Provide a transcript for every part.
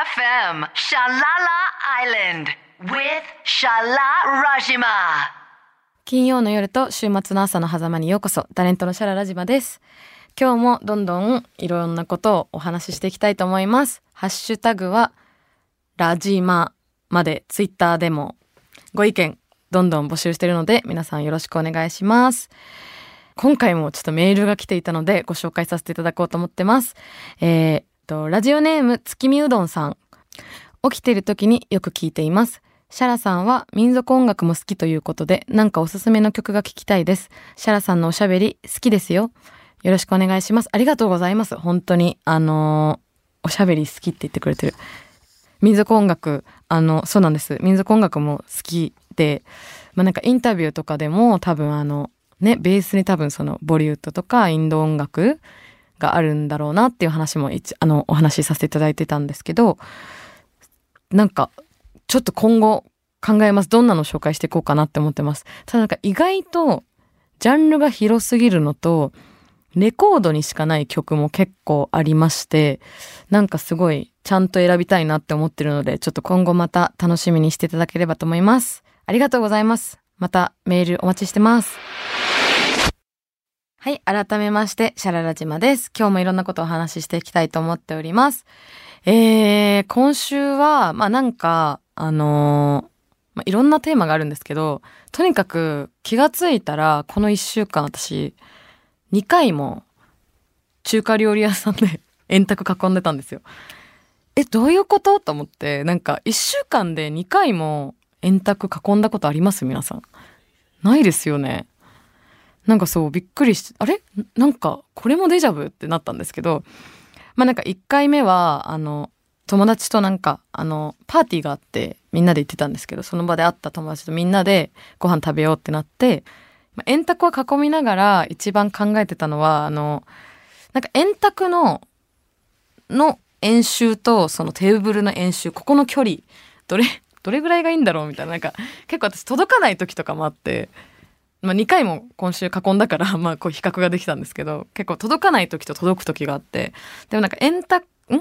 FM Shalala Island with Shala Rajima. 金曜の夜と週末の朝の狭間にようこそタレントのシャララジマです。今日もどんどんいろんなことをお話ししていきたいと思います。ハッシュタグはラジマまでツイッターでもご意見どんどん募集しているので皆さんよろしくお願いします。今回もちょっとメールが来ていたのでご紹介させていただこうと思ってます。えー、とラジオネーム月見うどんさん起きてる時によく聞いていますシャラさんは民族音楽も好きということで、なんかおすすめの曲が聞きたいです。シャラさんのおしゃべり好きですよ。よろしくお願いします。ありがとうございます。本当に、あのーおしゃべり好きって言ってくれてる。民族音楽、あの、そうなんです。民族音楽も好きで、まあなんかインタビューとかでも多分あの、ね、ベースに多分そのボリウッドとかインド音楽があるんだろうなっていう話も一、あの、お話しさせていただいてたんですけど、なんか、ちょっと今後考えます。どんなの紹介していこうかなって思ってます。ただなんか意外とジャンルが広すぎるのと、レコードにしかない曲も結構ありまして、なんかすごいちゃんと選びたいなって思ってるので、ちょっと今後また楽しみにしていただければと思います。ありがとうございます。またメールお待ちしてます。はい、改めまして、シャララ島です。今日もいろんなことをお話ししていきたいと思っております。えー、今週は、まあなんか、あのーまあ、いろんなテーマがあるんですけど、とにかく気がついたら、この一週間私、2回も中華料理屋さんで 円卓囲んでたんですよ。え、どういうこと？と思って、なんか一週間で2回も円卓囲んだことあります？皆さん。ないですよね。なんかそう、びっくりして、あれ？なんか、これもデジャブ？ってなったんですけど、まあなんか1回目は、あの、友達となんか、あの、パーティーがあって、みんなで行ってたんですけど、その場で会った友達とみんなでご飯食べようってなって、まあ円卓を囲みながら一番考えてたのは、あの、なんか円卓の、の円周とそのテーブルの円周、ここの距離、どれ、どれぐらいがいいんだろう？みたいな、なんか結構私届かない時とかもあって、まあ2回も今週囲んだから、まあこう比較ができたんですけど、結構届かない時と届く時があって、でもなんか円卓、ん？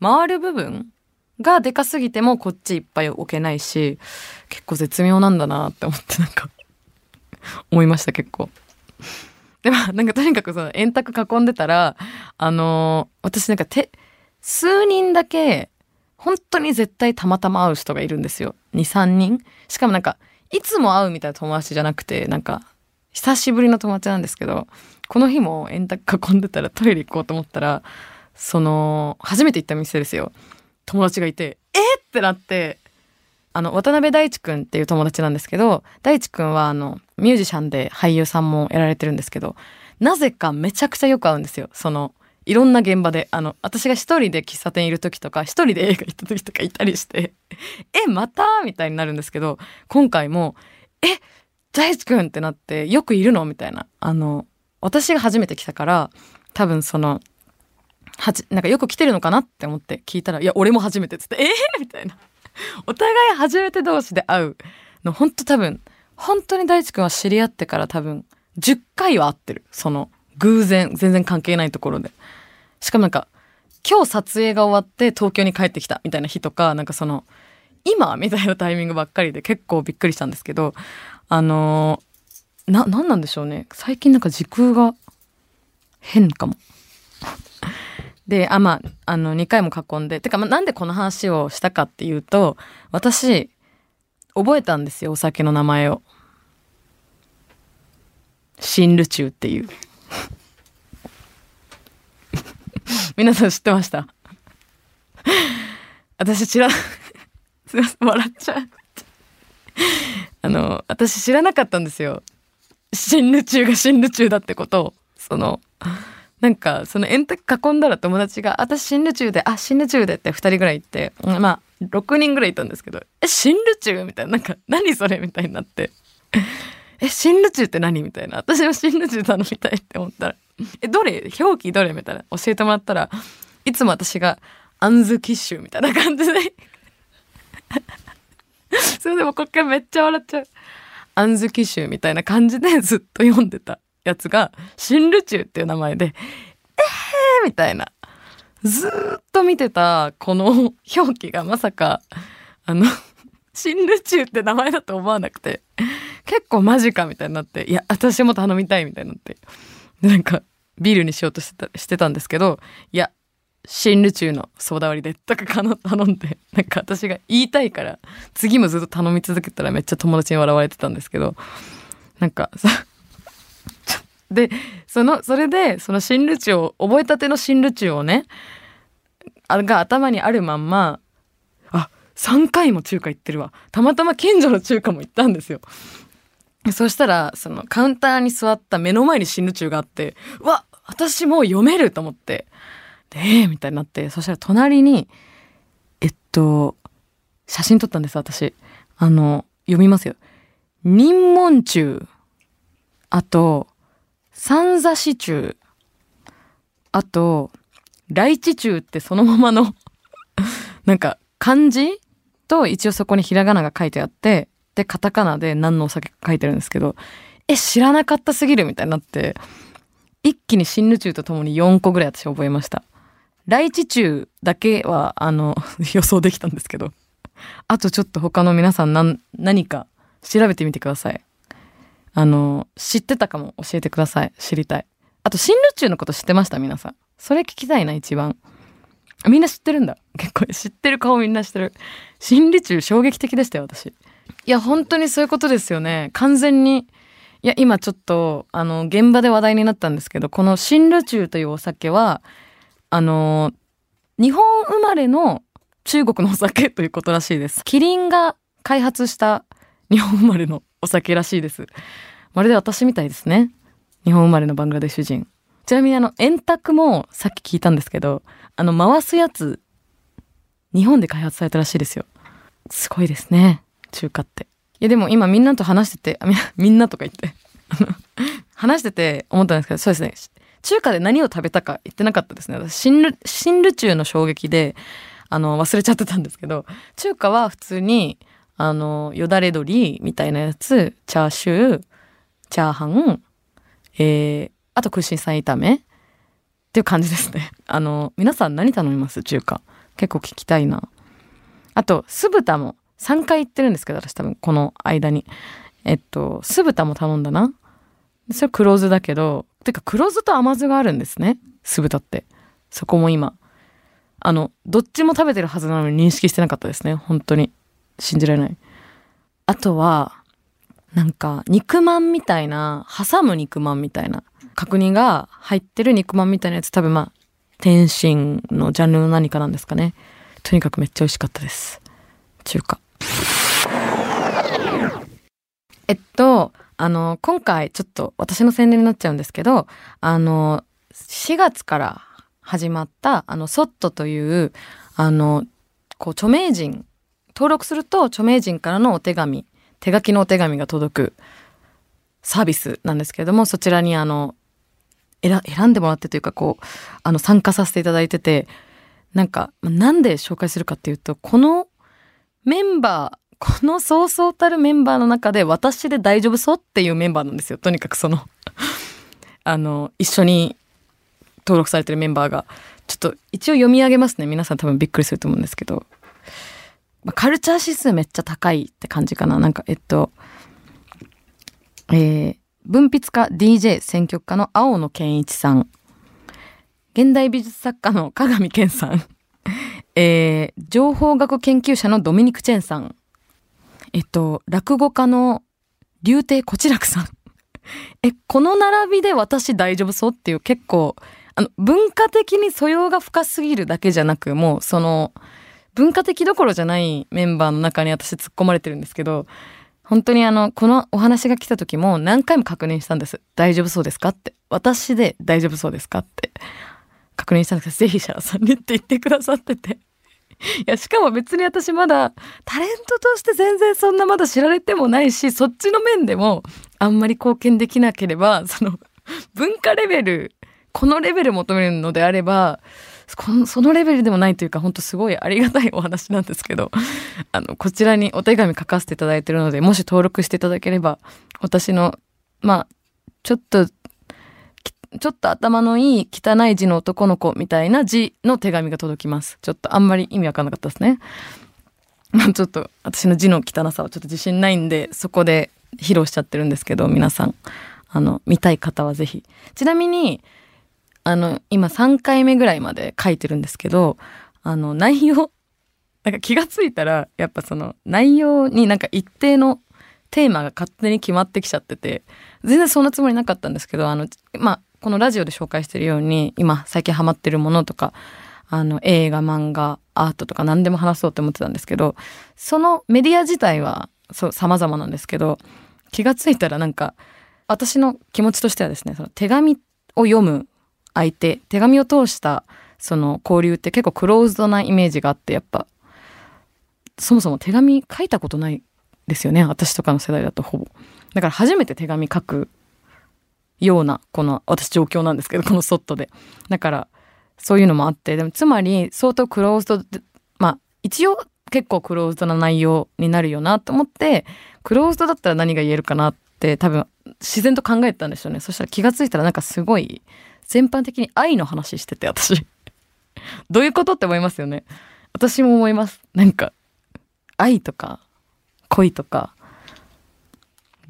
回る部分がでかすぎてもこっちいっぱい置けないし、結構絶妙なんだなって思ってなんか、思いました結構。でもなんかとにかくその円卓囲んでたら、あのー私なんか手、数人だけ、本当に絶対たまたま会う人がいるんですよ。2、3人しかもなんか、いつも会うみたいな友達じゃなくて、なんか、久しぶりの友達なんですけど、この日も円卓囲んでたらトイレ行こうと思ったら、その、初めて行った店ですよ。友達がいて、えーってなって、あの、渡辺大地くんっていう友達なんですけど、大地くんはあの、ミュージシャンで俳優さんもやられてるんですけど、なぜかめちゃくちゃよく会うんですよ。その、いろんな現場で、あの、私が一人で喫茶店いる時とか、一人で映画行った時とかいたりして、え、また？みたいになるんですけど、今回も、え、大地くんってなって、よくいるの？みたいな。あの、私が初めて来たから、多分その、はじ、なんかよく来てるのかなって思って聞いたら、いや、俺も初めてっつって、えー、みたいな。お互い初めて同士で会うの、本当多分、本当に大地くんは知り合ってから多分、10回は会ってる。その、偶然、全然関係ないところで。しかもなんか、今日撮影が終わって東京に帰ってきたみたいな日とか、なんかその、今みたいなタイミングばっかりで結構びっくりしたんですけど、あのーな、なんなんでしょうね。最近なんか時空が変かも。で、あ、まあ、あの、2回も囲んで、てか、まあ、なんでこの話をしたかっていうと、私、覚えたんですよ、お酒の名前を。新ルチューっていう。皆さん知ってました？私知ら、すいません、笑っちゃう。あの、私知らなかったんですよ。新ルチューが新ルチューだってことを。その、なんか、その円卓囲んだら友達が、私新ルチューで、あ、新ルチューでって二人ぐらい行って、まあ、6人ぐらいいたんですけど、え、新ルチューみたいな、なんか、何それ？みたいになって。え、新ルチューって何みたいな。私は新ルチュー頼みたいって思ったら、え、どれ？表記どれみたいな。教えてもらったら、いつも私が、アンズキッシュみたいな感じで。それでもこっからめっちゃ笑っちゃう。アンズキッシュみたいな感じで ずっと読んでたやつが、新ルチューっていう名前で、えーみたいな。ずっと見てたこの表記がまさか、あの、新ルチューって名前だと思わなくて、結構マジかみたいになって、いや、私も頼みたいみたいになって。なんか、ビールにしようとしてたしてたんですけど、いや、新ルチューのソーダ割りで、とか頼んで、なんか私が言いたいから、次もずっと頼み続けたらめっちゃ友達に笑われてたんですけど、なんかさ、で、その、それで、その新ルチューを、覚えたての新ルチューをね、あが頭にあるまんま、3回も中華行ってるわ。たまたま近所の中華も行ったんですよ。そしたら、そのカウンターに座った目の前に新ルチューがあって、うわ、私もう読めると思って。で、えーみたいになって、そしたら隣に、えっと、写真撮ったんです、私。あの、読みますよ。任門中。あと、三座市中。あと、来地中ってそのままの、なんか漢字と一応そこにひらがなが書いてあって、で、カタカナで何のお酒か書いてるんですけど、え、知らなかったすぎるみたいになって、一気に新ルチューとともに4個ぐらい私覚えました。来地中だけは、あの、予想できたんですけど、あとちょっと他の皆さん何、何か調べてみてください。あの、知ってたかも教えてください。知りたい。あと、新ルチューのこと知ってました？皆さん。それ聞きたいな、一番。みんな知ってるんだ。結構知ってる顔みんな知ってる。新ルチュー衝撃的でしたよ、私。いや、本当にそういうことですよね。完全に。いや、今ちょっと、あの、現場で話題になったんですけど、この新ルチューというお酒は、あの、日本生まれの中国のお酒ということらしいです。キリンが開発した日本生まれのお酒らしいです。まるで私みたいですね。日本生まれのバングラデシュ人。ちなみにあの、円卓もさっき聞いたんですけど、あの、回すやつ、日本で開発されたらしいですよ。すごいですね。中華って。いやでも今みんなと話してて、みみんなとか言って、話してて思ったんですけど、そうですね。中華で何を食べたか言ってなかったですね。私、新ル、新ルチューの衝撃で、あの、忘れちゃってたんですけど、中華は普通に、あの、よだれ鶏みたいなやつ、チャーシュー、チャーハン、えー、あと空心菜炒めっていう感じですね。あの、皆さん何頼みます？中華。結構聞きたいな。あと、酢豚も3回行ってるんですけど、私多分この間に。えっと、酢豚も頼んだな。それ黒酢だけど、てか黒酢と甘酢があるんですね。酢豚って。そこも今。あの、どっちも食べてるはずなのに認識してなかったですね。本当に。信じられない。あとは、なんか、肉まんみたいな、挟む肉まんみたいな、角煮が入ってる肉まんみたいなやつ、多分まあ、天津のジャンルの何かなんですかね。とにかくめっちゃ美味しかったです。中華。えっと、あの、今回ちょっと私の宣伝になっちゃうんですけど、あの、4月から始まった、あの、ソットという、あの、こう、著名人、登録すると著名人からのお手紙、手書きのお手紙が届くサービスなんですけれども、そちらにあの、選んでもらってというか、こう、あの、参加させていただいてて、なんか、なんで紹介するかっていうと、このメンバー、このそうそうたるメンバーの中で私で大丈夫そうっていうメンバーなんですよ。とにかくその、あの、一緒に登録されてるメンバーが。ちょっと一応読み上げますね。皆さん多分びっくりすると思うんですけど。まあカルチャー指数めっちゃ高いって感じかな。なんか、えっと、えー、文筆家 DJ 選曲家の青野健一さん。現代美術作家の加賀美健さん。えー、情報学研究者のドミニク・チェンさん。えっと、落語家の竜亭こちらくさん。え、この並びで私大丈夫そうっていう結構、あの、文化的に素養が深すぎるだけじゃなく、もうその、文化的どころじゃないメンバーの中に私突っ込まれてるんですけど、本当にあの、このお話が来た時も何回も確認したんです。大丈夫そうですかって。私で大丈夫そうですかって。確認したんですけど、ぜひシャラさんにって言ってくださってて。いや、しかも別に私まだ、タレントとして全然そんなまだ知られてもないし、そっちの面でもあんまり貢献できなければ、その、文化レベル、このレベル求めるのであれば、そのレベルでもないというか、本当すごいありがたいお話なんですけど、あの、こちらにお手紙書かせていただいてるので、もし登録していただければ、私の、まあ、ちょっと、ちょっと頭のいい汚い字の男の子みたいな字の手紙が届きます。ちょっとあんまり意味わかんなかったですね。ま あちょっと私の字の汚さはちょっと自信ないんで、そこで披露しちゃってるんですけど、皆さん、あの、見たい方はぜひ。ちなみに、あの、今3回目ぐらいまで書いてるんですけど、あの、内容、なんか気がついたら、やっぱその内容になんか一定のテーマが勝手に決まってきちゃってて、全然そんなつもりなかったんですけど、あの、まあ、このラジオで紹介してるように、今最近ハマってるものとか、あの、映画、漫画、アートとか何でも話そうって思ってたんですけど、そのメディア自体は、そう、様々なんですけど、気がついたらなんか、私の気持ちとしてはですね、その手紙を読む相手、手紙を通したその交流って結構クローズドなイメージがあって、やっぱ、そもそも手紙書いたことないですよね。私とかの世代だとほぼ。だから初めて手紙書くような、この私状況なんですけど、このソットで。だから、そういうのもあって、でもつまり相当クローズドで、まあ一応結構クローズドな内容になるよなと思って、クローズドだったら何が言えるかなって多分自然と考えたんですよね。そしたら気がついたらなんかすごい全般的に愛の話してて私。どういうことって思いますよね。私も思います。なんか愛とか恋とか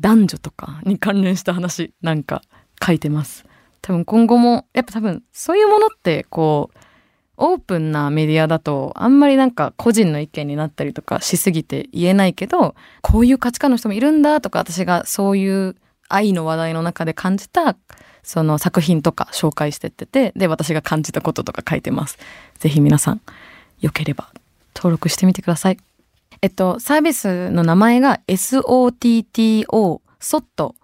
男女とかに関連した話なんか書いてます。多分今後もやっぱ多分そういうものってこうオープンなメディアだとあんまりなんか個人の意見になったりとかしすぎて言えないけどこういう価値観の人もいるんだとか私がそういう愛の話題の中で感じたその作品とか紹介してっててで私が感じたこととか書いてます。ぜひ皆さんよければ登録してみてください。えっと、サービスの名前が SOTTO、そっと、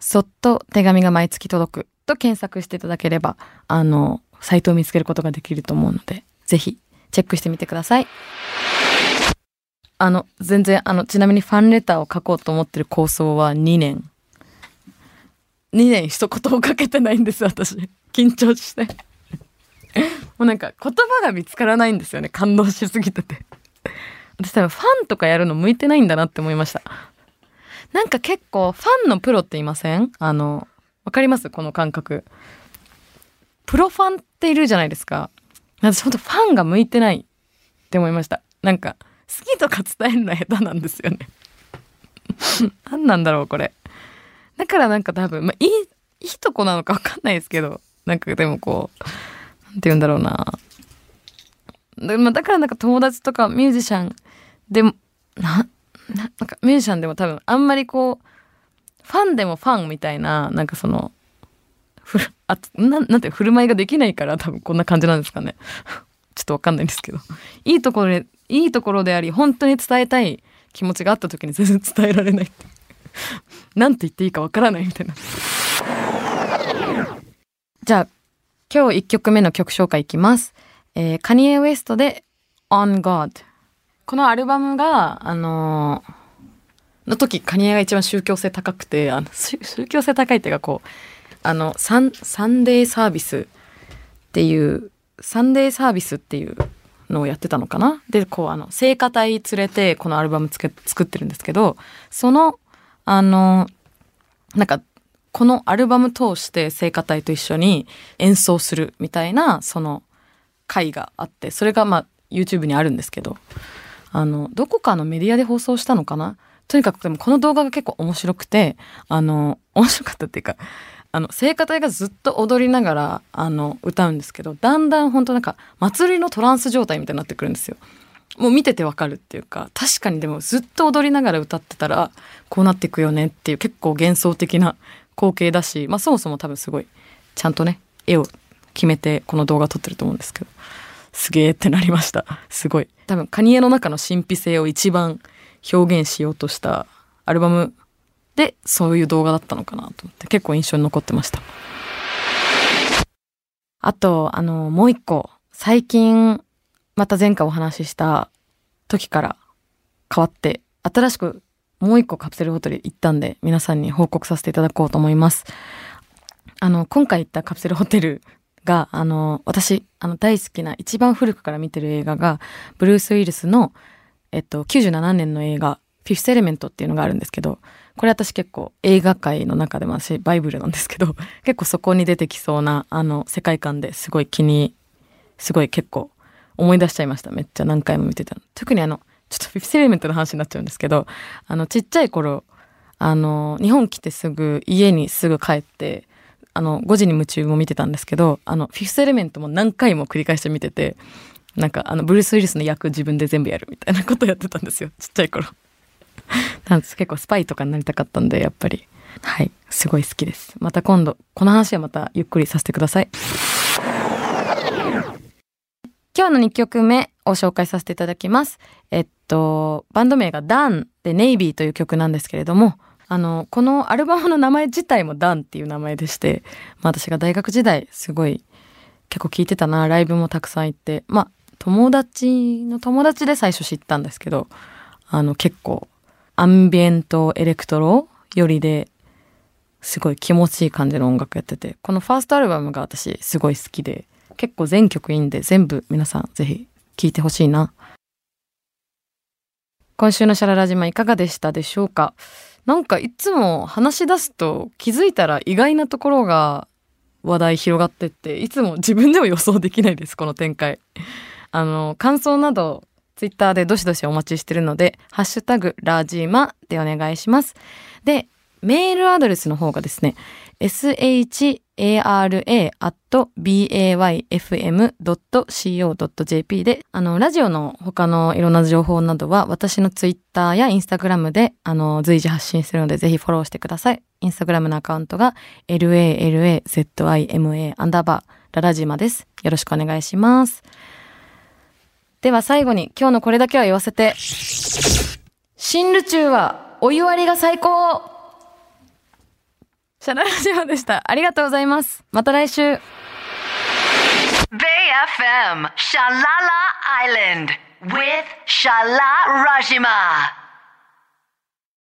そっと手紙が毎月届くと検索していただければ、あの、サイトを見つけることができると思うので、ぜひチェックしてみてください。あの、全然、あの、ちなみにファンレターを書こうと思ってる構想は2年。2年一言をかけてないんです、私。緊張して。もうなんか言葉が見つからないんですよね。感動しすぎてて。私多分ファンとかやるの向いてないんだなって思いました。なんか結構ファンのプロっていません？あの、わかります？この感覚。プロファンっているじゃないですか。私ほんとファンが向いてないって思いました。なんか、好きとか伝えるの下手なんですよね。何なんだろう、これ。だからなんか多分、まあ、いい、いいとこなのかわかんないですけど、なんかでもこう、なんて言うんだろうな。だまあ、だからなんか友達とかミュージシャンでも、な、ななんかミュージシャンでも多分あんまりこう、ファンでもファンみたいな、なんかその、ふる、あ、ななんて振る舞いができないから多分こんな感じなんですかね。ちょっとわかんないんですけど。いいところで、いいところであり、本当に伝えたい気持ちがあった時に全然伝えられないって。なんて言っていいかわからないみたいな。じゃあ、今日1曲目の曲紹介いきます。えー、カニエ・ウエストで On God。このアルバムが、あのー、の時、カニエが一番宗教性高くて、あの宗教性高いっていうかこう、あの、サン、サンデーサービスっていう、サンデーサービスっていうのをやってたのかな？で、こう、あの、聖歌隊連れてこのアルバムつけ作ってるんですけど、その、あの、なんか、このアルバム通して聖歌隊と一緒に演奏するみたいな、その回があって、それがまあ YouTube にあるんですけど、あの、どこかのメディアで放送したのかな？とにかくでもこの動画が結構面白くて、あの、面白かったっていうか、あの、聖歌隊がずっと踊りながら、あの、歌うんですけど、だんだん本当なんか、祭りのトランス状態みたいになってくるんですよ。もう見ててわかるっていうか、確かにでもずっと踊りながら歌ってたら、こうなっていくよねっていう結構幻想的な光景だし、まあそもそも多分すごい、ちゃんとね、絵を決めてこの動画撮ってると思うんですけど、すげえってなりました。すごい。多分、カニエの中の神秘性を一番表現しようとしたアルバムで、そういう動画だったのかなと思って、結構印象に残ってました。あと、あの、もう一個、最近、また前回お話しした時から変わって、新しくもう一個カプセルホテル行ったんで、皆さんに報告させていただこうと思います。あの、今回行ったカプセルホテルが、あの、私、あの、大好きな、一番古くから見てる映画が、ブルース・ウィルスの、えっと、97年の映画、フィフス・エレメントっていうのがあるんですけど、これ私結構映画界の中でも私バイブルなんですけど、結構そこに出てきそうなあの世界観ですごい気に、すごい結構思い出しちゃいました。めっちゃ何回も見てたの。特にあの、ちょっとフィフスエレメントの話になっちゃうんですけど、あのちっちゃい頃、あの、日本来てすぐ家にすぐ帰って、あの、5時に夢中も見てたんですけど、あの、フィフスエレメントも何回も繰り返して見てて、なんかあの、ブルース・ウィリスの役自分で全部やるみたいなことやってたんですよ。ちっちゃい頃。なんです結構スパイとかになりたかったんで、やっぱり。はい。すごい好きです。また今度、この話はまたゆっくりさせてください。今日の2曲目を紹介させていただきます。えっと、バンド名がダンでネイビーという曲なんですけれども、あの、このアルバムの名前自体もダンっていう名前でして、まあ私が大学時代すごい結構聞いてたな、ライブもたくさん行って、まあ友達の友達で最初知ったんですけど、あの結構アンビエントエレクトロよりですごい気持ちいい感じの音楽やってて、このファーストアルバムが私すごい好きで、結構全曲いいんで全部皆さんぜひ聴いてほしいな。今週のシャララ島いかがでしたでしょうか？なんかいつも話し出すと気づいたら意外なところが話題広がってっていつも自分でも予想できないですこの展開。あの感想などツイッターでどしどしお待ちしてるのでハッシュタグラジマでお願いします。でメールアドレスの方がですね shara.bayfm.co.jp で、あの、ラジオの他のいろんな情報などは私のツイッターやインスタグラムで、あの、随時発信するのでぜひフォローしてください。インスタグラムのアカウントが lalazima アンダーバーララジマです。よろしくお願いします。では最後に今日のこれだけは言わせて。新ルチューはお湯割りが最高シャララジでした。ありがとうございます。また来週。BFM シャララアイランド with シャララジマ。